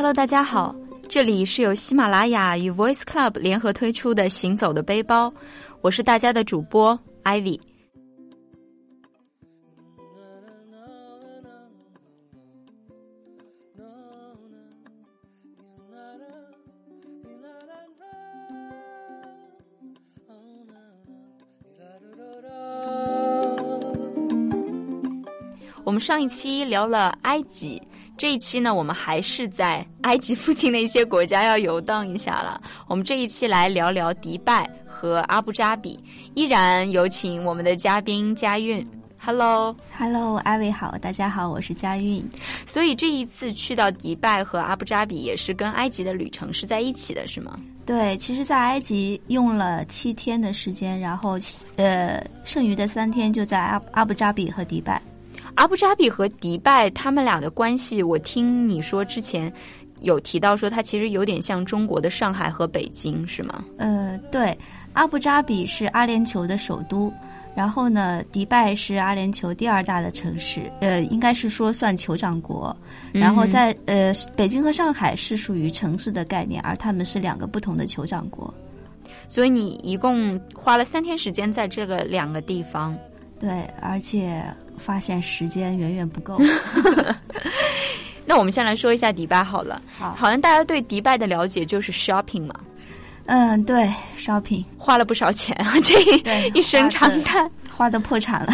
Hello，大家好，这里是由喜马拉雅与 Voice Club 联合推出的《行走的背包》，我是大家的主播 Ivy。我们上一期聊了埃及，这一期呢，我们还是在埃及附近的一些国家要游荡一下了。我们这一期来聊聊迪拜和阿布扎比，依然有请我们的嘉宾佳韵。Hello，Hello，艾薇好，大家好，我是佳韵。所以这一次去到迪拜和阿布扎比，也是跟埃及的旅程是在一起的，是吗？对，其实，在埃及用了七天的时间，然后呃，剩余的三天就在阿阿布扎比和迪拜。阿布扎比和迪拜他们俩的关系，我听你说之前有提到说，它其实有点像中国的上海和北京，是吗？呃，对，阿布扎比是阿联酋的首都，然后呢，迪拜是阿联酋第二大的城市，呃，应该是说算酋长国。然后在呃，北京和上海是属于城市的概念，而他们是两个不同的酋长国。所以你一共花了三天时间在这个两个地方。对，而且。发现时间远远不够。那我们先来说一下迪拜好了。好，好像大家对迪拜的了解就是 shopping 嘛。嗯，对，shopping 花了不少钱啊，这一声长叹，花的破产了。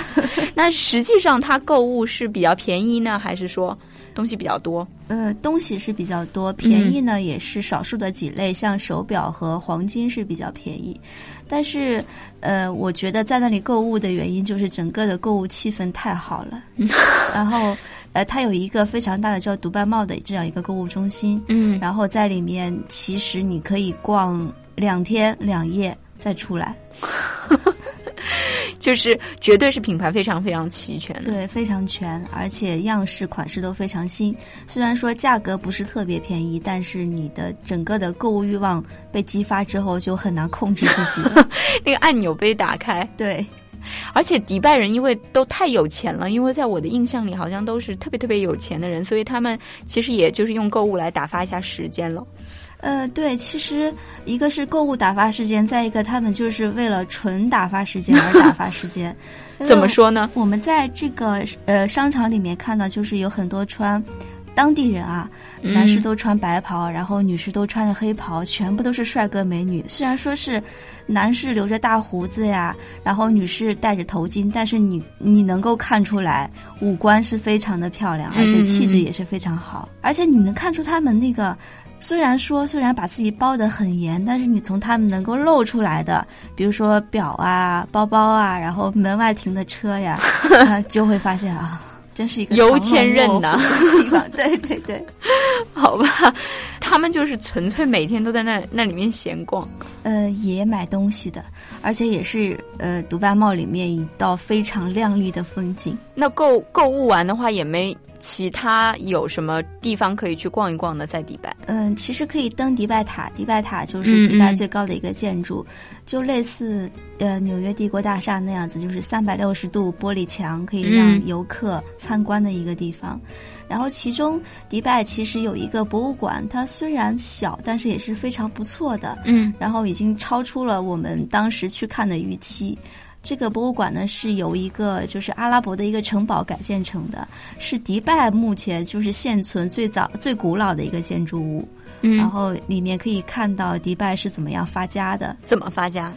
那实际上它购物是比较便宜呢，还是说东西比较多？呃，东西是比较多，便宜呢也是少数的几类，像手表和黄金是比较便宜。但是，呃，我觉得在那里购物的原因就是整个的购物气氛太好了。然后，呃，它有一个非常大的叫独拜贸的这样一个购物中心。嗯。然后在里面，其实你可以逛两天两夜再出来。就是绝对是品牌非常非常齐全的，对，非常全，而且样式款式都非常新。虽然说价格不是特别便宜，但是你的整个的购物欲望被激发之后，就很难控制自己了。那个按钮被打开，对。而且迪拜人因为都太有钱了，因为在我的印象里好像都是特别特别有钱的人，所以他们其实也就是用购物来打发一下时间了。呃，对，其实一个是购物打发时间，再一个他们就是为了纯打发时间而打发时间。怎么说呢？我们在这个呃商场里面看到，就是有很多穿当地人啊，男士都穿白袍，然后女士都穿着黑袍，全部都是帅哥美女。虽然说是男士留着大胡子呀，然后女士戴着头巾，但是你你能够看出来五官是非常的漂亮，而且气质也是非常好，而且你能看出他们那个。虽然说，虽然把自己包得很严，但是你从他们能够露出来的，比如说表啊、包包啊，然后门外停的车呀，就会发现啊，真是一个有钱人呐。对对对，好吧，他们就是纯粹每天都在那那里面闲逛，呃，也买东西的，而且也是呃，独拜帽里面一道非常亮丽的风景。那购购物完的话，也没。其他有什么地方可以去逛一逛的？在迪拜，嗯，其实可以登迪拜塔。迪拜塔就是迪拜最高的一个建筑，就类似呃纽约帝国大厦那样子，就是三百六十度玻璃墙，可以让游客参观的一个地方。然后其中迪拜其实有一个博物馆，它虽然小，但是也是非常不错的。嗯，然后已经超出了我们当时去看的预期。这个博物馆呢，是由一个就是阿拉伯的一个城堡改建成的，是迪拜目前就是现存最早最古老的一个建筑物。嗯，然后里面可以看到迪拜是怎么样发家的，怎么发家？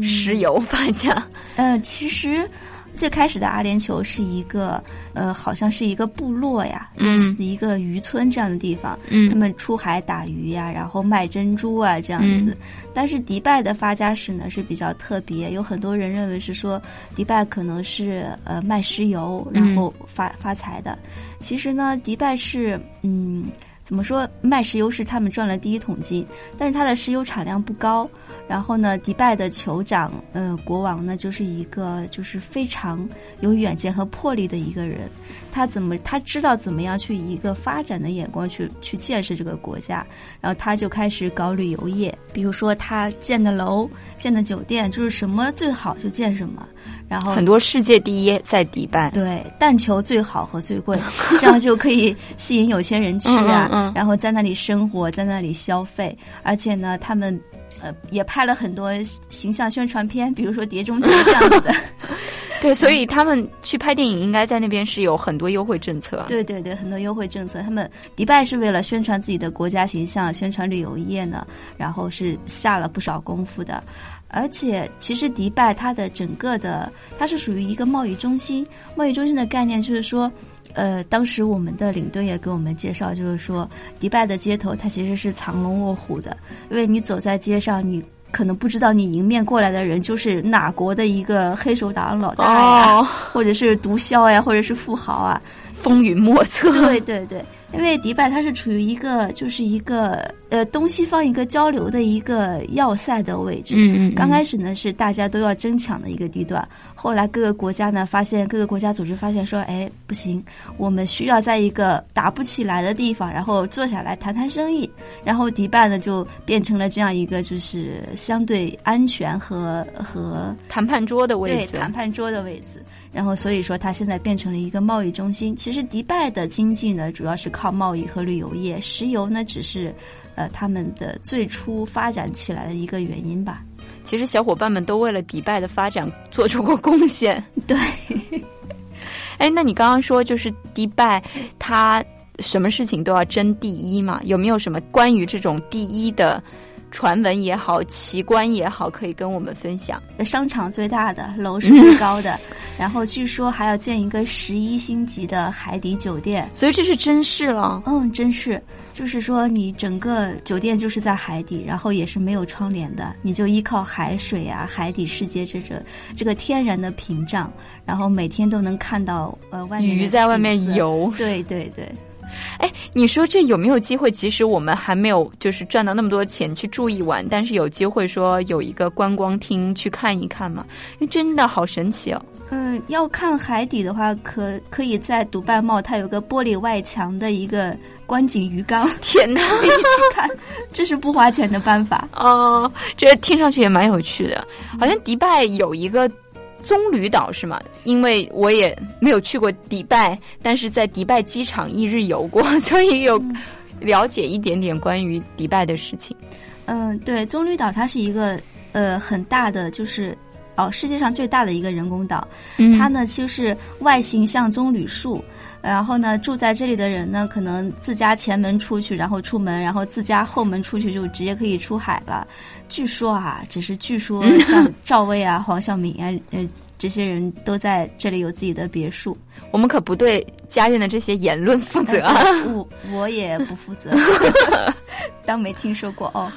石油发家？呃，其实。最开始的阿联酋是一个，呃，好像是一个部落呀，类似一个渔村这样的地方。嗯，他们出海打鱼呀，然后卖珍珠啊，这样子。但是迪拜的发家史呢是比较特别，有很多人认为是说迪拜可能是呃卖石油然后发发财的。其实呢，迪拜是嗯。怎么说？卖石油是他们赚了第一桶金，但是它的石油产量不高，然后呢，迪拜的酋长，呃，国王呢，就是一个就是非常有远见和魄力的一个人。他怎么他知道怎么样去以一个发展的眼光去去建设这个国家，然后他就开始搞旅游业。比如说他建的楼、建的酒店，就是什么最好就建什么。然后很多世界第一在迪拜，对，但求最好和最贵，这样就可以吸引有钱人去啊，然后在那里生活，在那里消费，而且呢，他们呃也拍了很多形象宣传片，比如说《碟中谍》这样子的。对，所以他们去拍电影应该在那边是有很多优惠政策。对对对，很多优惠政策。他们迪拜是为了宣传自己的国家形象，宣传旅游业呢，然后是下了不少功夫的。而且，其实迪拜它的整个的，它是属于一个贸易中心。贸易中心的概念就是说，呃，当时我们的领队也给我们介绍，就是说，迪拜的街头它其实是藏龙卧虎的，因为你走在街上，你可能不知道你迎面过来的人就是哪国的一个黑手党老大呀，或者是毒枭呀，或者是富豪啊，风云莫测。对对对。因为迪拜它是处于一个就是一个呃东西方一个交流的一个要塞的位置。嗯嗯。刚开始呢是大家都要争抢的一个地段，后来各个国家呢发现各个国家组织发现说，哎不行，我们需要在一个打不起来的地方，然后坐下来谈谈生意。然后迪拜呢就变成了这样一个就是相对安全和和谈判桌的位置。对，谈判桌的位置。然后所以说它现在变成了一个贸易中心。其实迪拜的经济呢主要是靠。靠贸易和旅游业，石油呢只是，呃，他们的最初发展起来的一个原因吧。其实小伙伴们都为了迪拜的发展做出过贡献。对。哎，那你刚刚说就是迪拜，它什么事情都要争第一嘛？有没有什么关于这种第一的？传闻也好，奇观也好，可以跟我们分享。商场最大的，楼是最高的，然后据说还要建一个十一星级的海底酒店，所以这是真事了。嗯，真是，就是说你整个酒店就是在海底，然后也是没有窗帘的，你就依靠海水啊，海底世界这个这个天然的屏障，然后每天都能看到呃外面鱼在外面游。对对对。哎，你说这有没有机会？即使我们还没有就是赚到那么多钱去住一晚，但是有机会说有一个观光厅去看一看吗？因为真的好神奇哦。嗯，要看海底的话，可可以在独拜茂，它有个玻璃外墙的一个观景鱼缸。天哪，可以去看，这是不花钱的办法哦。这听上去也蛮有趣的，好像迪拜有一个。棕榈岛是吗？因为我也没有去过迪拜，但是在迪拜机场一日游过，所以有了解一点点关于迪拜的事情。嗯，对，棕榈岛它是一个呃很大的，就是哦世界上最大的一个人工岛。它呢就是外形像棕榈树，然后呢住在这里的人呢，可能自家前门出去，然后出门，然后自家后门出去就直接可以出海了。据说啊，只是据说，像赵薇啊、黄晓明啊，呃，这些人都在这里有自己的别墅。我们可不对家苑的这些言论负责，我我也不负责，当没听说过哦。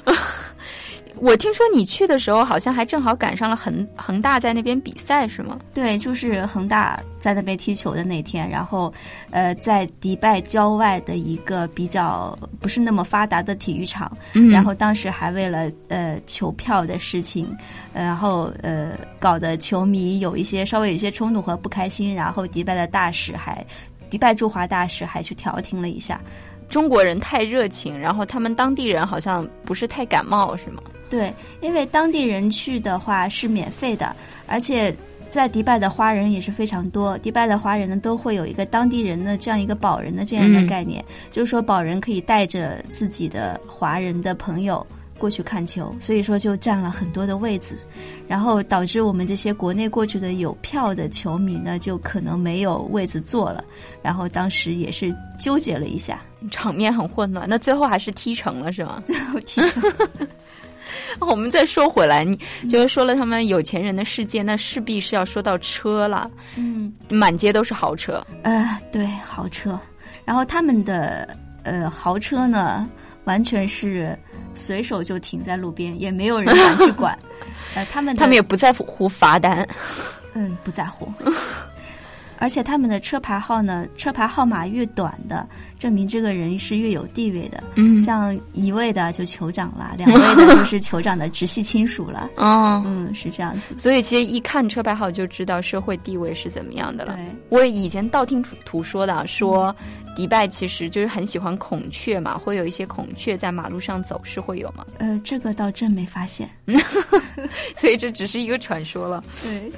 我听说你去的时候，好像还正好赶上了恒恒大在那边比赛，是吗？对，就是恒大在那边踢球的那天，然后，呃，在迪拜郊外的一个比较不是那么发达的体育场，然后当时还为了呃球票的事情，然后呃搞得球迷有一些稍微有一些冲突和不开心，然后迪拜的大使还，迪拜驻华大使还去调停了一下。中国人太热情，然后他们当地人好像不是太感冒，是吗？对，因为当地人去的话是免费的，而且在迪拜的华人也是非常多。迪拜的华人呢，都会有一个当地人的这样一个保人的这样一个概念，就是说保人可以带着自己的华人的朋友过去看球，所以说就占了很多的位子，然后导致我们这些国内过去的有票的球迷呢，就可能没有位子坐了。然后当时也是纠结了一下，场面很混乱。那最后还是踢成了，是吗？最后踢成。我们再说回来，你就是说了他们有钱人的世界，那势必是要说到车了。嗯，满街都是豪车。呃，对，豪车。然后他们的呃豪车呢，完全是随手就停在路边，也没有人敢去管。呃，他们他们也不在乎罚单。嗯，不在乎。而且他们的车牌号呢，车牌号码越短的，证明这个人是越有地位的。嗯，像一位的就酋长了，两位的就是酋长的直系亲属了。哦，嗯，是这样子。所以其实一看车牌号就知道社会地位是怎么样的了。对，我以前道听途说的，说迪拜其实就是很喜欢孔雀嘛，会有一些孔雀在马路上走，是会有吗？呃，这个倒真没发现。所以这只是一个传说了。对。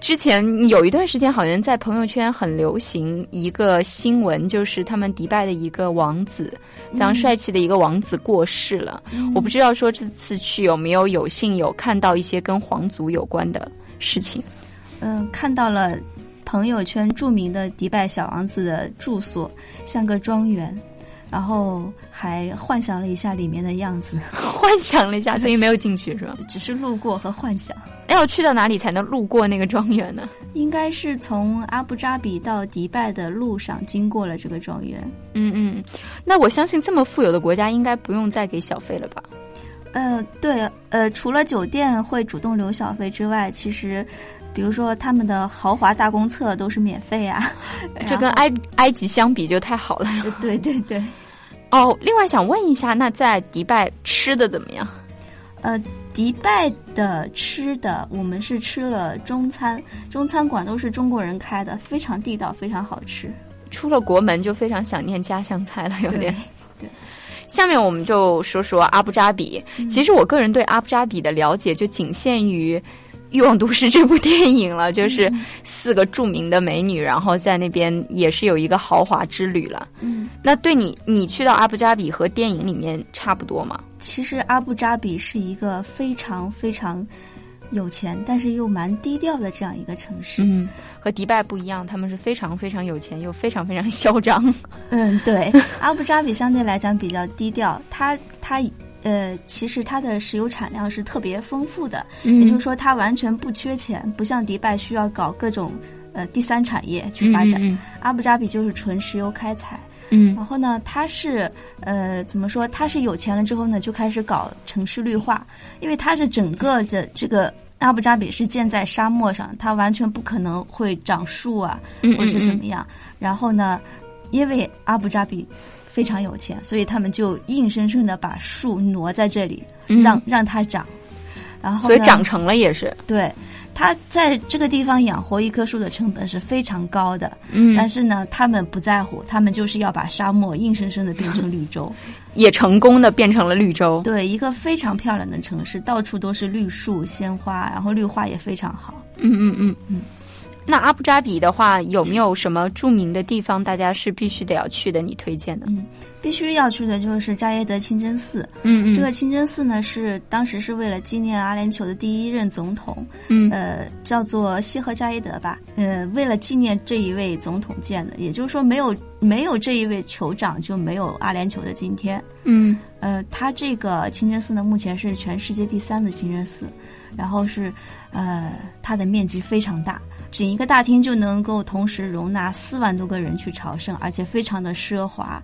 之前有一段时间，好像在朋友圈很流行一个新闻，就是他们迪拜的一个王子，非常帅气的一个王子过世了。我不知道说这次去有没有有幸有看到一些跟皇族有关的事情。嗯，看到了朋友圈著名的迪拜小王子的住所，像个庄园。然后还幻想了一下里面的样子，幻想了一下，所以没有进去是吧？只是路过和幻想。要去到哪里才能路过那个庄园呢？应该是从阿布扎比到迪拜的路上经过了这个庄园。嗯嗯，那我相信这么富有的国家应该不用再给小费了吧？呃，对，呃，除了酒店会主动留小费之外，其实，比如说他们的豪华大公厕都是免费啊。这跟埃埃及相比就太好了。对对对。哦，另外想问一下，那在迪拜吃的怎么样？呃，迪拜的吃的，我们是吃了中餐，中餐馆都是中国人开的，非常地道，非常好吃。出了国门就非常想念家乡菜了，有点。对。下面我们就说说阿布扎比。其实我个人对阿布扎比的了解就仅限于。《欲望都市》这部电影了，就是四个著名的美女，然后在那边也是有一个豪华之旅了。嗯，那对你，你去到阿布扎比和电影里面差不多吗？其实阿布扎比是一个非常非常有钱，但是又蛮低调的这样一个城市。嗯，和迪拜不一样，他们是非常非常有钱又非常非常嚣张。嗯，对，阿布扎比相对来讲比较低调，它它。呃，其实它的石油产量是特别丰富的，也就是说它完全不缺钱，不像迪拜需要搞各种呃第三产业去发展。阿布扎比就是纯石油开采，嗯，然后呢，它是呃怎么说？它是有钱了之后呢，就开始搞城市绿化，因为它是整个的这个阿布扎比是建在沙漠上，它完全不可能会长树啊，或者是怎么样。然后呢，因为阿布扎比。非常有钱，所以他们就硬生生的把树挪在这里，让让它长，然后所以长成了也是。对，他在这个地方养活一棵树的成本是非常高的，嗯，但是呢，他们不在乎，他们就是要把沙漠硬生生的变成绿洲，也成功的变成了绿洲。对，一个非常漂亮的城市，到处都是绿树鲜花，然后绿化也非常好。嗯嗯嗯嗯。那阿布扎比的话，有没有什么著名的地方，大家是必须得要去的？你推荐的？嗯，必须要去的就是扎耶德清真寺。嗯嗯，这个清真寺呢，是当时是为了纪念阿联酋的第一任总统，嗯，呃，叫做西和扎耶德吧。呃，为了纪念这一位总统建的，也就是说，没有没有这一位酋长，就没有阿联酋的今天。嗯，呃，它这个清真寺呢，目前是全世界第三的清真寺，然后是，呃，它的面积非常大。整一个大厅就能够同时容纳四万多个人去朝圣，而且非常的奢华，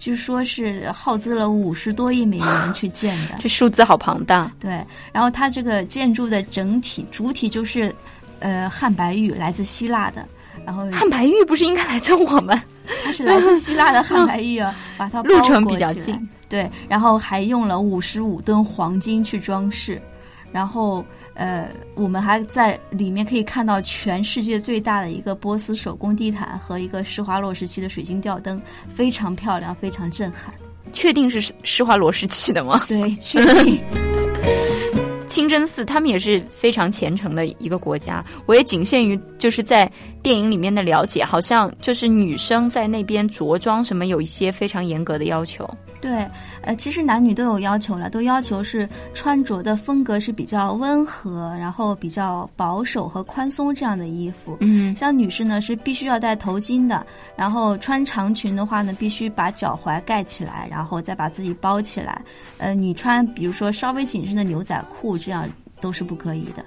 据说是耗资了五十多亿美元去建的。这数字好庞大。对，然后它这个建筑的整体主体就是，呃，汉白玉，来自希腊的。然后汉白玉不是应该来自我们？它是来自希腊的汉白玉啊，把它 路程比较近。对，然后还用了五十五吨黄金去装饰，然后。呃，我们还在里面可以看到全世界最大的一个波斯手工地毯和一个施华洛时期的水晶吊灯，非常漂亮，非常震撼。确定是施华洛时期的吗？对，确定。清真寺，他们也是非常虔诚的一个国家。我也仅限于就是在电影里面的了解，好像就是女生在那边着装什么有一些非常严格的要求。对，呃，其实男女都有要求了，都要求是穿着的风格是比较温和，然后比较保守和宽松这样的衣服。嗯，像女士呢是必须要戴头巾的，然后穿长裙的话呢，必须把脚踝盖起来，然后再把自己包起来。呃，你穿比如说稍微紧身的牛仔裤，这样都是不可以的。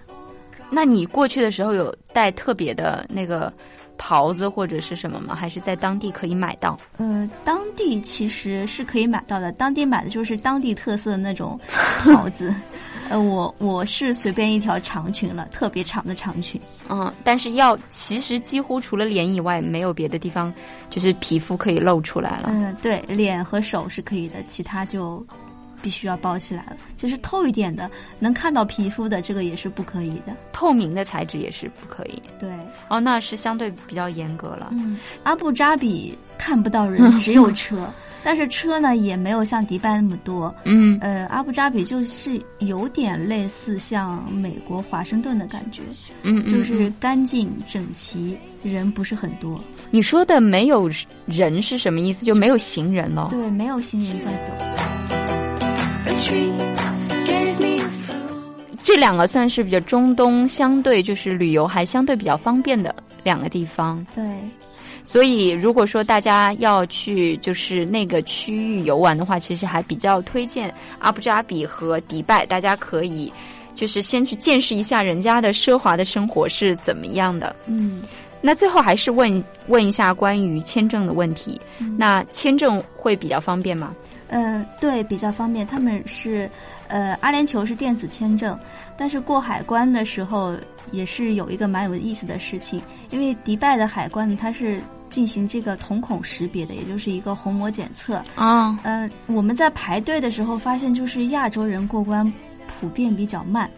那你过去的时候有带特别的那个袍子或者是什么吗？还是在当地可以买到？呃，当地其实是可以买到的，当地买的就是当地特色的那种袍子。呃，我我是随便一条长裙了，特别长的长裙。嗯，但是要其实几乎除了脸以外，没有别的地方就是皮肤可以露出来了。嗯，对，脸和手是可以的，其他就必须要包起来了。就是透一点的，能看到皮肤的，这个也是不可以的。透明的材质也是不可以。对，哦，那是相对比较严格了。嗯，阿布扎比看不到人，只有车。但是车呢也没有像迪拜那么多，嗯，呃，阿布扎比就是有点类似像美国华盛顿的感觉，嗯，就是干净整齐，人不是很多。你说的没有人是什么意思？就没有行人了？对，没有行人在走。这两个算是比较中东，相对就是旅游还相对比较方便的两个地方。对。所以，如果说大家要去就是那个区域游玩的话，其实还比较推荐阿布扎比和迪拜。大家可以就是先去见识一下人家的奢华的生活是怎么样的。嗯，那最后还是问问一下关于签证的问题。那签证会比较方便吗？嗯，对，比较方便。他们是呃，阿联酋是电子签证，但是过海关的时候也是有一个蛮有意思的事情，因为迪拜的海关呢，它是。进行这个瞳孔识别的，也就是一个虹膜检测啊。呃，我们在排队的时候发现，就是亚洲人过关普遍比较慢。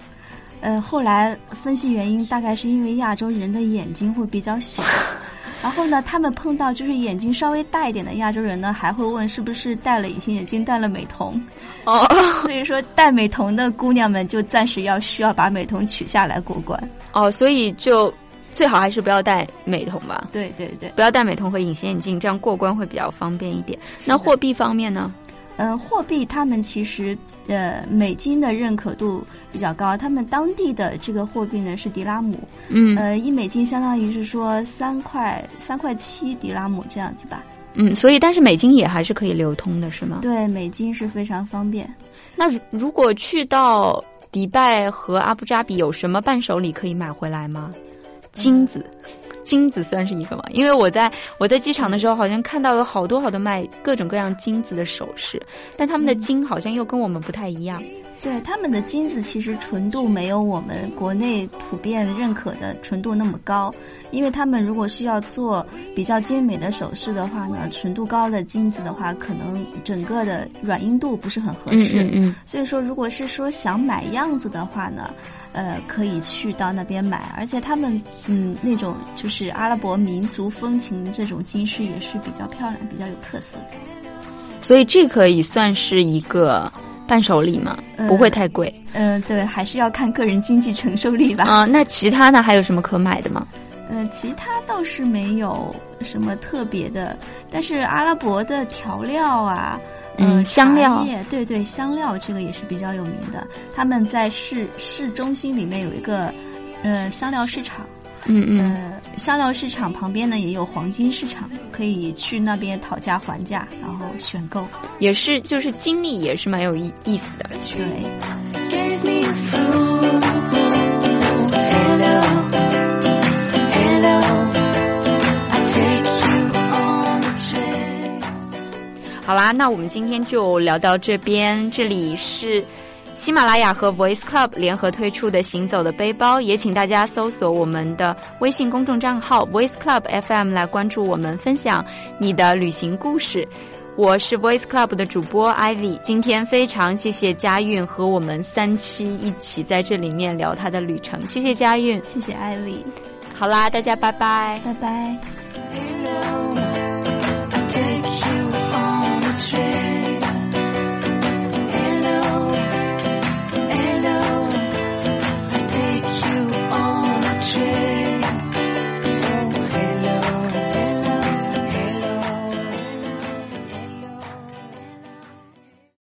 呃，后来分析原因，大概是因为亚洲人的眼睛会比较小。然后呢，他们碰到就是眼睛稍微大一点的亚洲人呢，还会问是不是戴了隐形眼镜、戴了美瞳。哦，所以说戴美瞳的姑娘们就暂时要需要把美瞳取下来过关。哦，所以就。最好还是不要戴美瞳吧。对对对，不要戴美瞳和隐形眼镜，这样过关会比较方便一点。那货币方面呢？嗯，货币他们其实呃美金的认可度比较高，他们当地的这个货币呢是迪拉姆。嗯，呃，一美金相当于是说三块三块七迪拉姆这样子吧。嗯，所以但是美金也还是可以流通的，是吗？对，美金是非常方便。那如果去到迪拜和阿布扎比，有什么伴手礼可以买回来吗？金子，金子算是一个吗？因为我在我在机场的时候，好像看到有好多好多卖各种各样金子的首饰，但他们的金好像又跟我们不太一样。对，他们的金子其实纯度没有我们国内普遍认可的纯度那么高，因为他们如果是要做比较精美的首饰的话呢，纯度高的金子的话，可能整个的软硬度不是很合适。嗯嗯。所以说，如果是说想买样子的话呢？呃，可以去到那边买，而且他们嗯那种就是阿拉伯民族风情的这种金饰也是比较漂亮、比较有特色的。所以这可以算是一个伴手礼嘛，不会太贵。嗯，对，还是要看个人经济承受力吧。啊，那其他的还有什么可买的吗？嗯，其他倒是没有什么特别的，但是阿拉伯的调料啊。嗯，香料，对对，香料这个也是比较有名的。他们在市市中心里面有一个，呃，香料市场。嗯嗯。呃，香料市场旁边呢也有黄金市场，可以去那边讨价还价，然后选购。也是，就是经历也是蛮有意意思的。对。好啦，那我们今天就聊到这边。这里是喜马拉雅和 Voice Club 联合推出的《行走的背包》，也请大家搜索我们的微信公众账号 Voice Club FM 来关注我们，分享你的旅行故事。我是 Voice Club 的主播 Ivy，今天非常谢谢佳韵和我们三期一起在这里面聊她的旅程，谢谢佳韵，谢谢 Ivy。好啦，大家拜拜，拜拜。